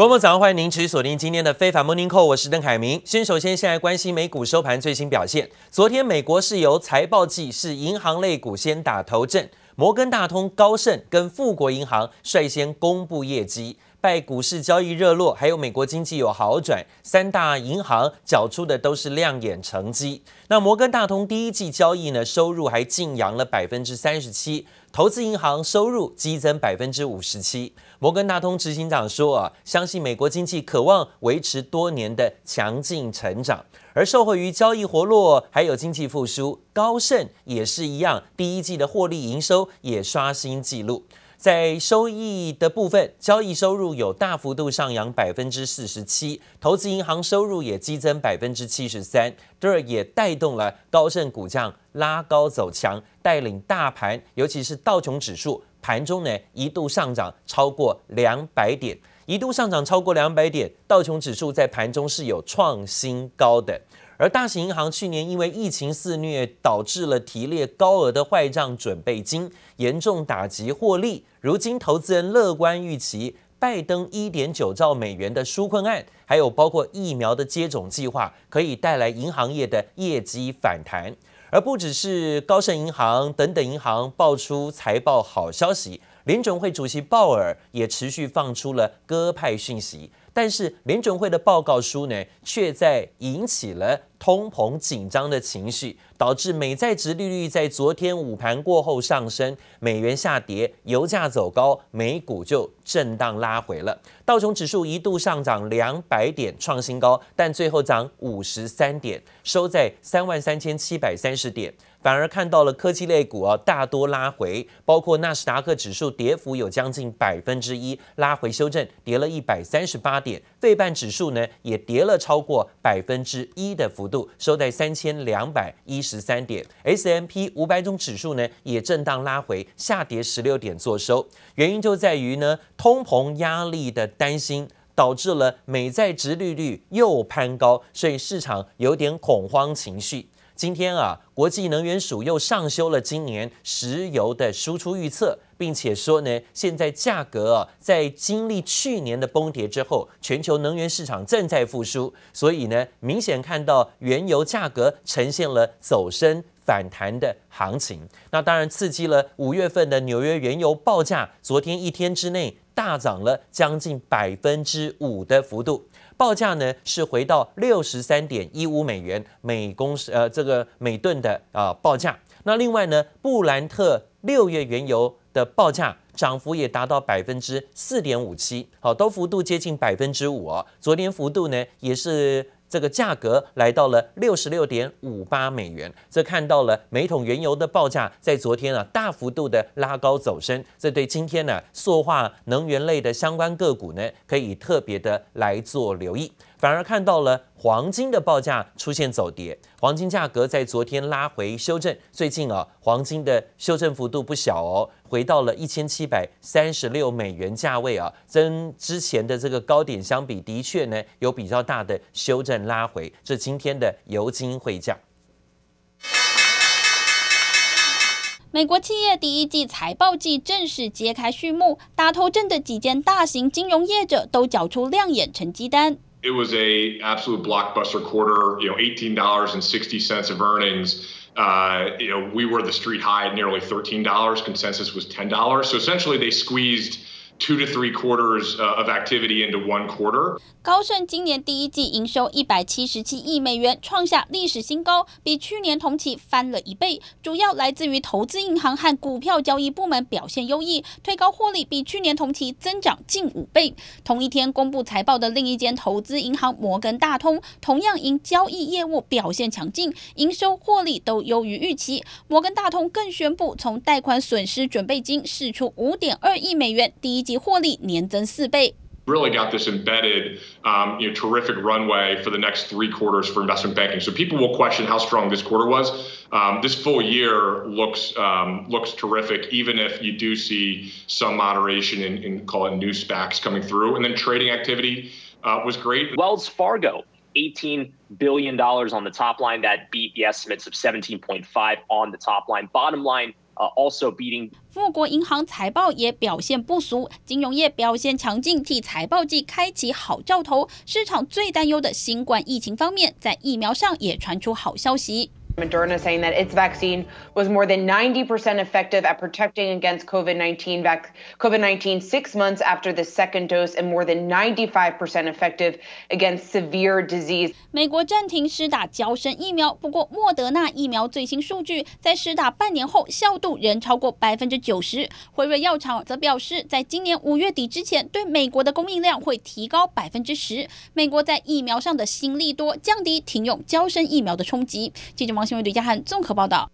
观众早上欢迎您持续锁定今天的非凡 Morning Call，我是邓凯明。先首先先来关心美股收盘最新表现。昨天美国是由财报季，是银行类股先打头阵，摩根大通、高盛跟富国银行率先公布业绩。拜股市交易热络，还有美国经济有好转，三大银行缴出的都是亮眼成绩。那摩根大通第一季交易呢，收入还劲扬了百分之三十七，投资银行收入激增百分之五十七。摩根大通执行长说啊，相信美国经济渴望维持多年的强劲成长，而受惠于交易活络，还有经济复苏，高盛也是一样，第一季的获利营收也刷新纪录。在收益的部分，交易收入有大幅度上扬百分之四十七，投资银行收入也激增百分之七十三，这也带动了高盛股价拉高走强，带领大盘，尤其是道琼指数盘中呢一度上涨超过两百点，一度上涨超过两百点，道琼指数在盘中是有创新高的。而大型银行去年因为疫情肆虐，导致了提列高额的坏账准备金，严重打击获利。如今投资人乐观预期，拜登一点九兆美元的纾困案，还有包括疫苗的接种计划，可以带来银行业的业绩反弹。而不只是高盛银行等等银行爆出财报好消息，联准会主席鲍尔也持续放出了鸽派讯息。但是联准会的报告书呢，却在引起了通膨紧张的情绪，导致美债值利率在昨天午盘过后上升，美元下跌，油价走高，美股就震荡拉回了。道琼指数一度上涨两百点创新高，但最后涨五十三点，收在三万三千七百三十点。反而看到了科技类股啊大多拉回，包括纳斯达克指数跌幅有将近百分之一，拉回修正，跌了一百三十八点。费半指数呢也跌了超过百分之一的幅度，收在三千两百一十三点。S M P 五百种指数呢也震荡拉回，下跌十六点做收。原因就在于呢通膨压力的担心，导致了美债殖利率又攀高，所以市场有点恐慌情绪。今天啊，国际能源署又上修了今年石油的输出预测，并且说呢，现在价格啊，在经历去年的崩跌之后，全球能源市场正在复苏，所以呢，明显看到原油价格呈现了走升反弹的行情。那当然刺激了五月份的纽约原油报价，昨天一天之内大涨了将近百分之五的幅度。报价呢是回到六十三点一五美元每公，呃，这个每吨的啊报价。那另外呢，布兰特六月原油的报价涨幅也达到百分之四点五七，好，都幅度接近百分之五哦。昨天幅度呢也是。这个价格来到了六十六点五八美元，这看到了每桶原油的报价在昨天啊大幅度的拉高走升，这对今天呢塑化能源类的相关个股呢可以特别的来做留意。反而看到了黄金的报价出现走跌，黄金价格在昨天拉回修正，最近啊黄金的修正幅度不小哦，回到了一千七百三十六美元价位啊，跟之前的这个高点相比，的确呢有比较大的修正拉回。这今天的油金汇价。美国企业第一季财报季正式揭开序幕，打头阵的几间大型金融业者都缴出亮眼成绩单。It was a absolute blockbuster quarter, you know, eighteen dollars and sixty cents of earnings. Uh, you know, we were the street high at nearly thirteen dollars. Consensus was ten dollars. So essentially, they squeezed two to three quarters of activity into one quarter. 高盛今年第一季营收一百七十七亿美元，创下历史新高，比去年同期翻了一倍。主要来自于投资银行和股票交易部门表现优异，推高获利比去年同期增长近五倍。同一天公布财报的另一间投资银行摩根大通，同样因交易业务表现强劲，营收获利都优于预期。摩根大通更宣布从贷款损失准备金释出五点二亿美元，第一 季获利年增四倍。really got this embedded, um, you know, terrific runway for the next three quarters for investment banking. So people will question how strong this quarter was. Um, this full year looks um, looks terrific, even if you do see some moderation in, in call it new SPACs coming through. And then trading activity uh, was great. Wells Fargo, $18 billion on the top line. That beat the estimates of 17.5 on the top line. Bottom line, uh, also beating. 富国银行财报也表现不俗，金融业表现强劲，替财报季开启好兆头。市场最担忧的新冠疫情方面，在疫苗上也传出好消息。Moderna saying that its vaccine was more than 90% effective at protecting against COVID-19 COVID-19 six months after the second dose and more than 95% effective against severe disease. 美国暂停施打娇生疫苗，不过莫德纳疫苗最新数据在施打半年后效度仍超过百分之九十。辉瑞药厂则表示，在今年五月底之前，对美国的供应量会提高百分之十。美国在疫苗上的新利多，降低停用娇生疫苗的冲击。记者王。新闻对家汉综合报道。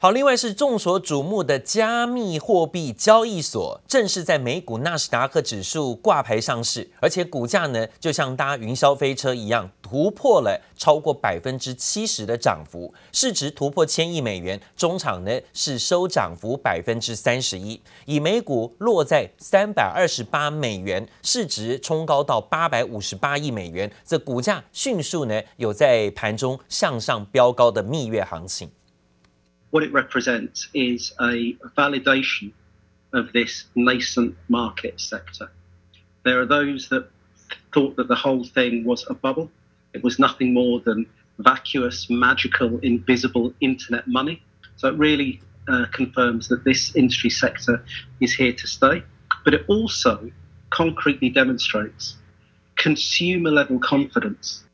好，另外是众所瞩目的加密货币交易所正式在美股纳斯达克指数挂牌上市，而且股价呢就像搭云霄飞车一样，突破了超过百分之七十的涨幅，市值突破千亿美元，中场呢是收涨幅百分之三十一，以每股落在三百二十八美元，市值冲高到八百五十八亿美元，这股价迅速呢有在盘中向上飙高的蜜月行情。What it represents is a validation of this nascent market sector. There are those that thought that the whole thing was a bubble. It was nothing more than vacuous, magical, invisible internet money. So it really uh, confirms that this industry sector is here to stay. But it also concretely demonstrates consumer level confidence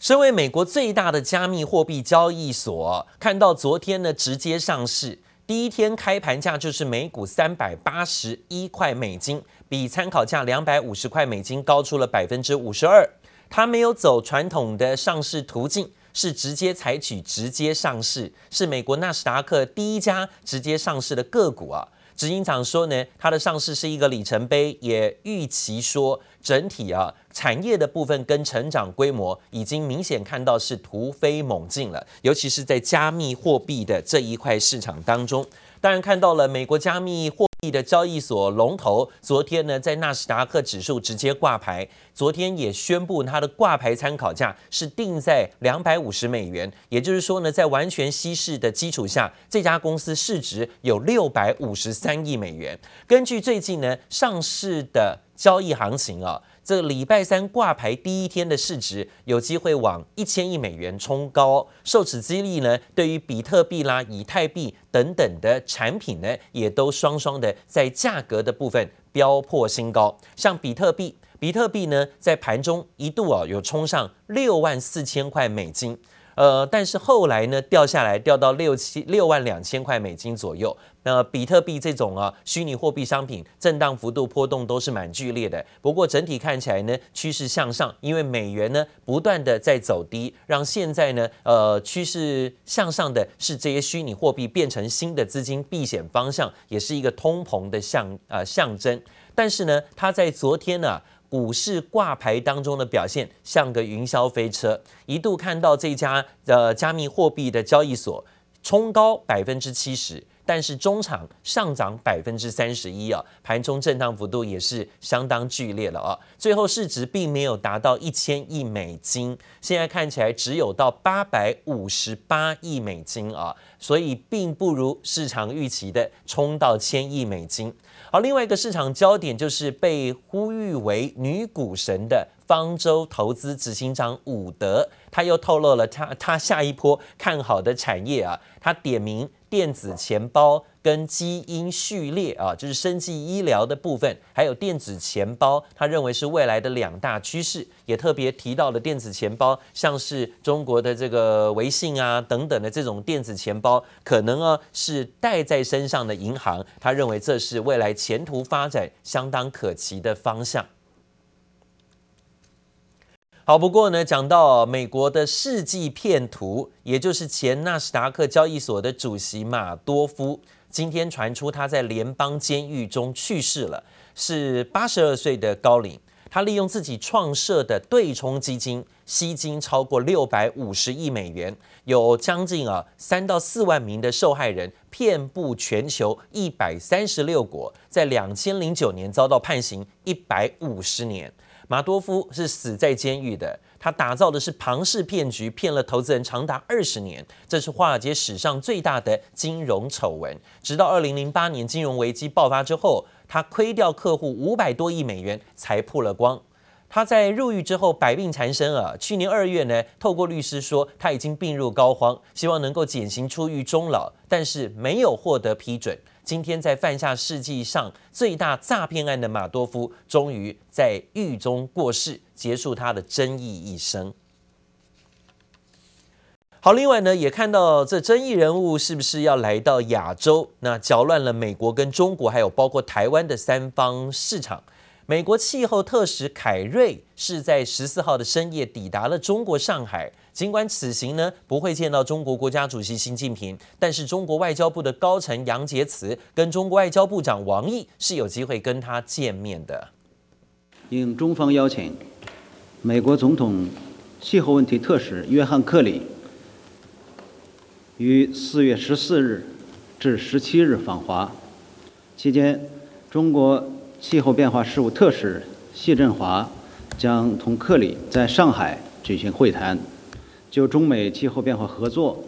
身为美国最大的加密货币交易所，看到昨天呢直接上市，第一天开盘价就是每股三百八十一块美金，比参考价两百五十块美金高出了百分之五十二。它没有走传统的上市途径，是直接采取直接上市，是美国纳斯达克第一家直接上市的个股啊。执行长说呢，它的上市是一个里程碑，也预期说整体啊产业的部分跟成长规模已经明显看到是突飞猛进了，尤其是在加密货币的这一块市场当中，当然看到了美国加密货的交易所龙头昨天呢，在纳斯达克指数直接挂牌，昨天也宣布它的挂牌参考价是定在两百五十美元，也就是说呢，在完全稀释的基础下，这家公司市值有六百五十三亿美元。根据最近呢上市的交易行情啊。这礼拜三挂牌第一天的市值有机会往一千亿美元冲高，受此激励呢，对于比特币啦、以太币等等的产品呢，也都双双的在价格的部分飙破新高。像比特币，比特币呢在盘中一度啊有冲上六万四千块美金。呃，但是后来呢，掉下来，掉到六七六万两千块美金左右。那、比特币这种啊，虚拟货币商品，震荡幅度波动都是蛮剧烈的。不过整体看起来呢，趋势向上，因为美元呢不断的在走低，让现在呢，呃，趋势向上的是这些虚拟货币变成新的资金避险方向，也是一个通膨的象呃象征。但是呢，它在昨天呢、股市挂牌当中的表现像个云霄飞车，一度看到这家呃加密货币的交易所冲高百分之七十，但是中场上涨百分之三十一啊，盘中震荡幅度也是相当剧烈了啊，最后市值并没有达到一千亿美金，现在看起来只有到八百五十八亿美金啊，所以并不如市场预期的冲到千亿美金。好，另外一个市场焦点就是被呼吁为女股神的方舟投资执行长伍德，他又透露了他他下一波看好的产业啊，他点名电子钱包。跟基因序列啊，就是生技医疗的部分，还有电子钱包，他认为是未来的两大趋势，也特别提到了电子钱包，像是中国的这个微信啊等等的这种电子钱包，可能啊是带在身上的银行，他认为这是未来前途发展相当可期的方向。好，不过呢，讲到美国的世纪骗徒，也就是前纳斯达克交易所的主席马多夫。今天传出他在联邦监狱中去世了，是八十二岁的高龄。他利用自己创设的对冲基金吸金超过六百五十亿美元，有将近啊三到四万名的受害人，遍布全球一百三十六国，在两千零九年遭到判刑一百五十年。马多夫是死在监狱的，他打造的是庞氏骗局，骗了投资人长达二十年，这是华尔街史上最大的金融丑闻。直到二零零八年金融危机爆发之后，他亏掉客户五百多亿美元才曝了光。他在入狱之后百病缠身啊，去年二月呢，透过律师说他已经病入膏肓，希望能够减刑出狱终老，但是没有获得批准。今天在犯下世纪上最大诈骗案的马多夫，终于在狱中过世，结束他的争议一生。好，另外呢，也看到这争议人物是不是要来到亚洲？那搅乱了美国跟中国，还有包括台湾的三方市场。美国气候特使凯瑞是在十四号的深夜抵达了中国上海。尽管此行呢不会见到中国国家主席习近平，但是中国外交部的高层杨洁篪跟中国外交部长王毅是有机会跟他见面的。应中方邀请，美国总统气候问题特使约翰·克里于四月十四日至十七日访华，期间中国。气候变化事务特使谢振华将同克里在上海举行会谈，就中美气候变化合作、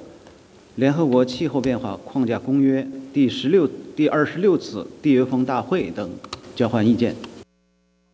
联合国气候变化框架公约第十六、第二十六次缔约方大会等交换意见。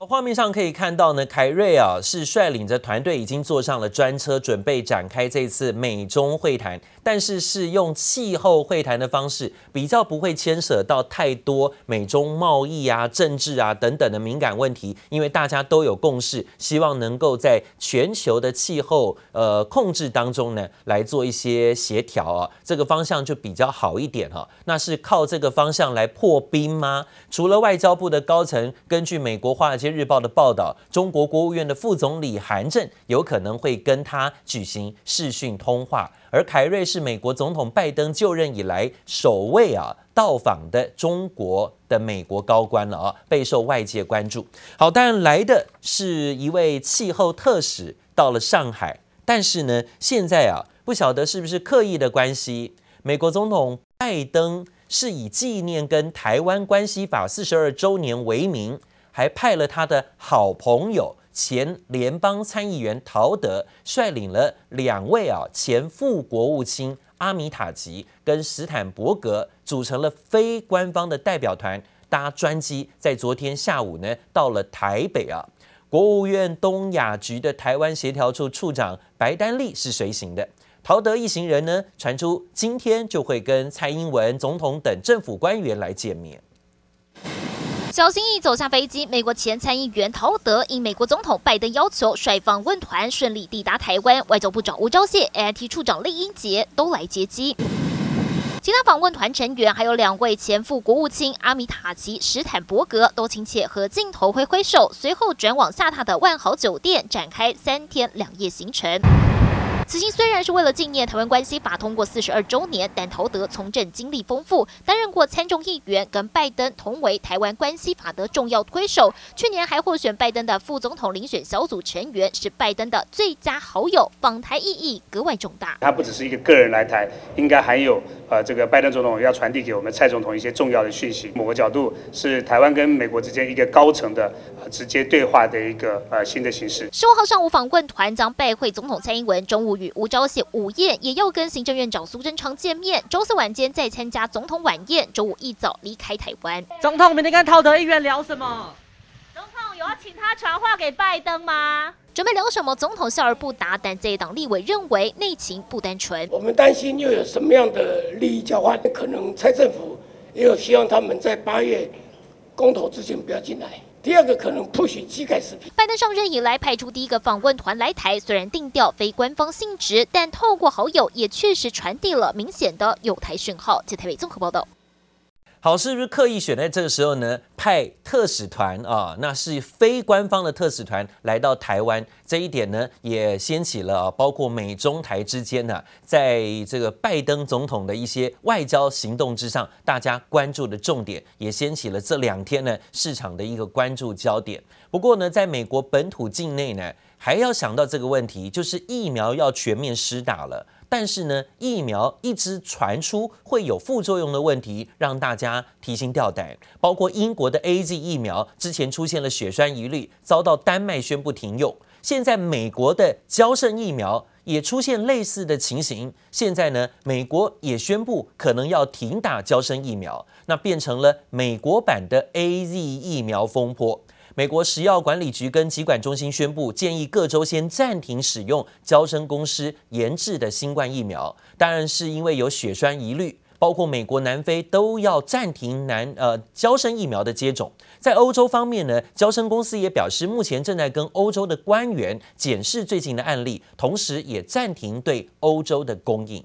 画面上可以看到呢，凯瑞啊是率领着团队已经坐上了专车，准备展开这次美中会谈。但是是用气候会谈的方式，比较不会牵涉到太多美中贸易啊、政治啊等等的敏感问题，因为大家都有共识，希望能够在全球的气候呃控制当中呢来做一些协调啊，这个方向就比较好一点哈。那是靠这个方向来破冰吗？除了外交部的高层，根据美国《华尔街日报》的报道，中国国务院的副总理韩正有可能会跟他举行视讯通话。而凯瑞是美国总统拜登就任以来首位啊到访的中国的美国高官了啊，备受外界关注。好，当然来的是一位气候特使到了上海，但是呢，现在啊不晓得是不是刻意的关系，美国总统拜登是以纪念跟台湾关系法四十二周年为名，还派了他的好朋友。前联邦参议员陶德率领了两位啊前副国务卿阿米塔吉跟史坦伯格组成了非官方的代表团，搭专机在昨天下午呢到了台北啊。国务院东亚局的台湾协调处处长白丹利是随行的。陶德一行人呢传出今天就会跟蔡英文总统等政府官员来见面。小心翼翼走下飞机，美国前参议员陶德应美国总统拜登要求，率访问团顺利抵达台湾。外交部长吴钊燮、AIT 处长酈英杰都来接机。其他访问团成员还有两位前副国务卿阿米塔奇、史坦伯格，都亲切和镜头挥挥手，随后转往下榻的万豪酒店，展开三天两夜行程。此行虽然是为了纪念台湾关系法通过四十二周年，但陶德从政经历丰富，担任过参众议员，跟拜登同为台湾关系法的重要推手。去年还获选拜登的副总统遴选小组成员，是拜登的最佳好友，访台意义格外重大。他不只是一个个人来台，应该还有呃，这个拜登总统要传递给我们蔡总统一些重要的讯息。某个角度是台湾跟美国之间一个高层的呃直接对话的一个呃新的形式。十五号上午访问团将拜会总统蔡英文，中午。与吴钊燮午宴，也要跟行政院长苏贞昌见面。周四晚间再参加总统晚宴，周五一早离开台湾。总统明天跟陶德议员聊什么？总统有要请他传话给拜登吗？准备聊什么？总统笑而不答。但这一党立委认为内情不单纯。我们担心又有什么样的利益交换？可能蔡政府也有希望他们在八月公投之前不要进来。第二个可能 push 基改食品。拜登上任以来派出第一个访问团来台，虽然定调非官方性质，但透过好友也确实传递了明显的有台讯号。在台北综合报道。好，是不是刻意选在这个时候呢？派特使团啊，那是非官方的特使团来到台湾，这一点呢，也掀起了啊，包括美中台之间呢，在这个拜登总统的一些外交行动之上，大家关注的重点，也掀起了这两天呢市场的一个关注焦点。不过呢，在美国本土境内呢，还要想到这个问题，就是疫苗要全面施打了。但是呢，疫苗一直传出会有副作用的问题，让大家提心吊胆。包括英国的 AZ 疫苗之前出现了血栓疑虑，遭到丹麦宣布停用。现在美国的交生疫苗也出现类似的情形，现在呢，美国也宣布可能要停打交生疫苗，那变成了美国版的 AZ 疫苗风波。美国食药管理局跟疾管中心宣布，建议各州先暂停使用交生公司研制的新冠疫苗，当然是因为有血栓疑虑。包括美国、南非都要暂停南呃交生疫苗的接种。在欧洲方面呢，交生公司也表示，目前正在跟欧洲的官员检视最近的案例，同时也暂停对欧洲的供应。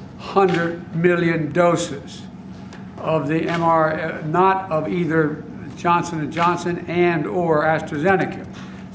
hundred million doses of the MR, not of either Johnson and Johnson and or AstraZeneca.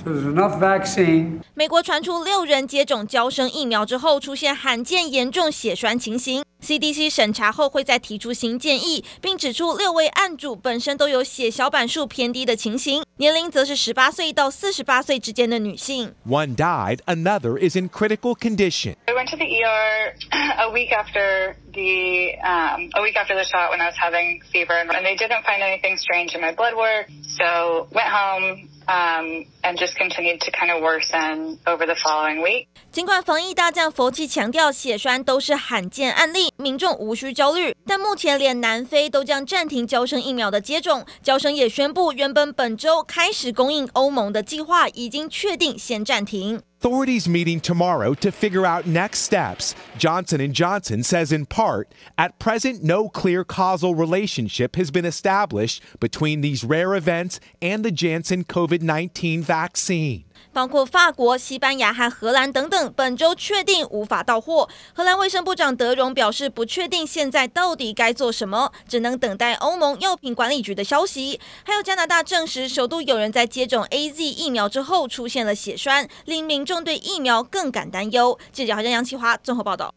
So there's enough vaccine. 美国传出六人接种娇生疫苗之后出现罕见严重血栓情形。 CDC 审查后会再提出新建议，并指出六位案主本身都有血小板数偏低的情形，年龄则是十八岁到四十八岁之间的女性。One died, another is in critical condition. I went to the ER a week after the um, a week after the shot when I was having fever, and they didn't find anything strange in my blood work. So went home. Um, and just continued to kind of worsen over the following week. 尽管防疫大将佛奇强调血栓都是罕见案例，民众无需焦虑，但目前连南非都将暂停交生疫苗的接种。交生也宣布，原本本周开始供应欧盟的计划已经确定先暂停。Authorities meeting tomorrow to figure out next steps. Johnson & Johnson says in part, at present, no clear causal relationship has been established between these rare events and the Janssen COVID-19 vaccine. 包括法国、西班牙和荷兰等等，本周确定无法到货。荷兰卫生部长德容表示，不确定现在到底该做什么，只能等待欧盟药品管理局的消息。还有加拿大证实，首都有人在接种 AZ 疫苗之后出现了血栓，令民众对疫苗更感担忧。记者好像杨启华综合报道。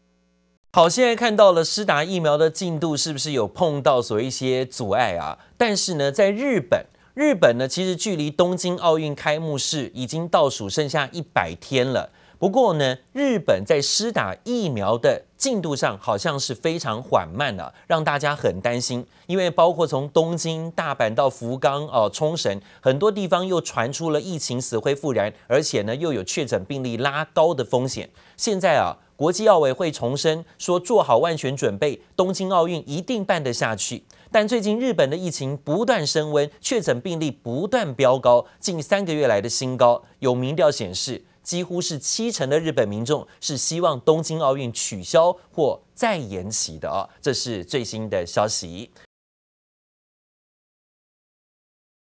好，现在看到了施打疫苗的进度是不是有碰到所一些阻碍啊？但是呢，在日本。日本呢，其实距离东京奥运开幕式已经倒数剩下一百天了。不过呢，日本在施打疫苗的进度上好像是非常缓慢的，让大家很担心。因为包括从东京、大阪到福冈、哦冲绳，很多地方又传出了疫情死灰复燃，而且呢又有确诊病例拉高的风险。现在啊，国际奥委会重申说，做好万全准备，东京奥运一定办得下去。但最近日本的疫情不断升温，确诊病例不断飙高，近三个月来的新高。有民调显示，几乎是七成的日本民众是希望东京奥运取消或再延期的啊，这是最新的消息。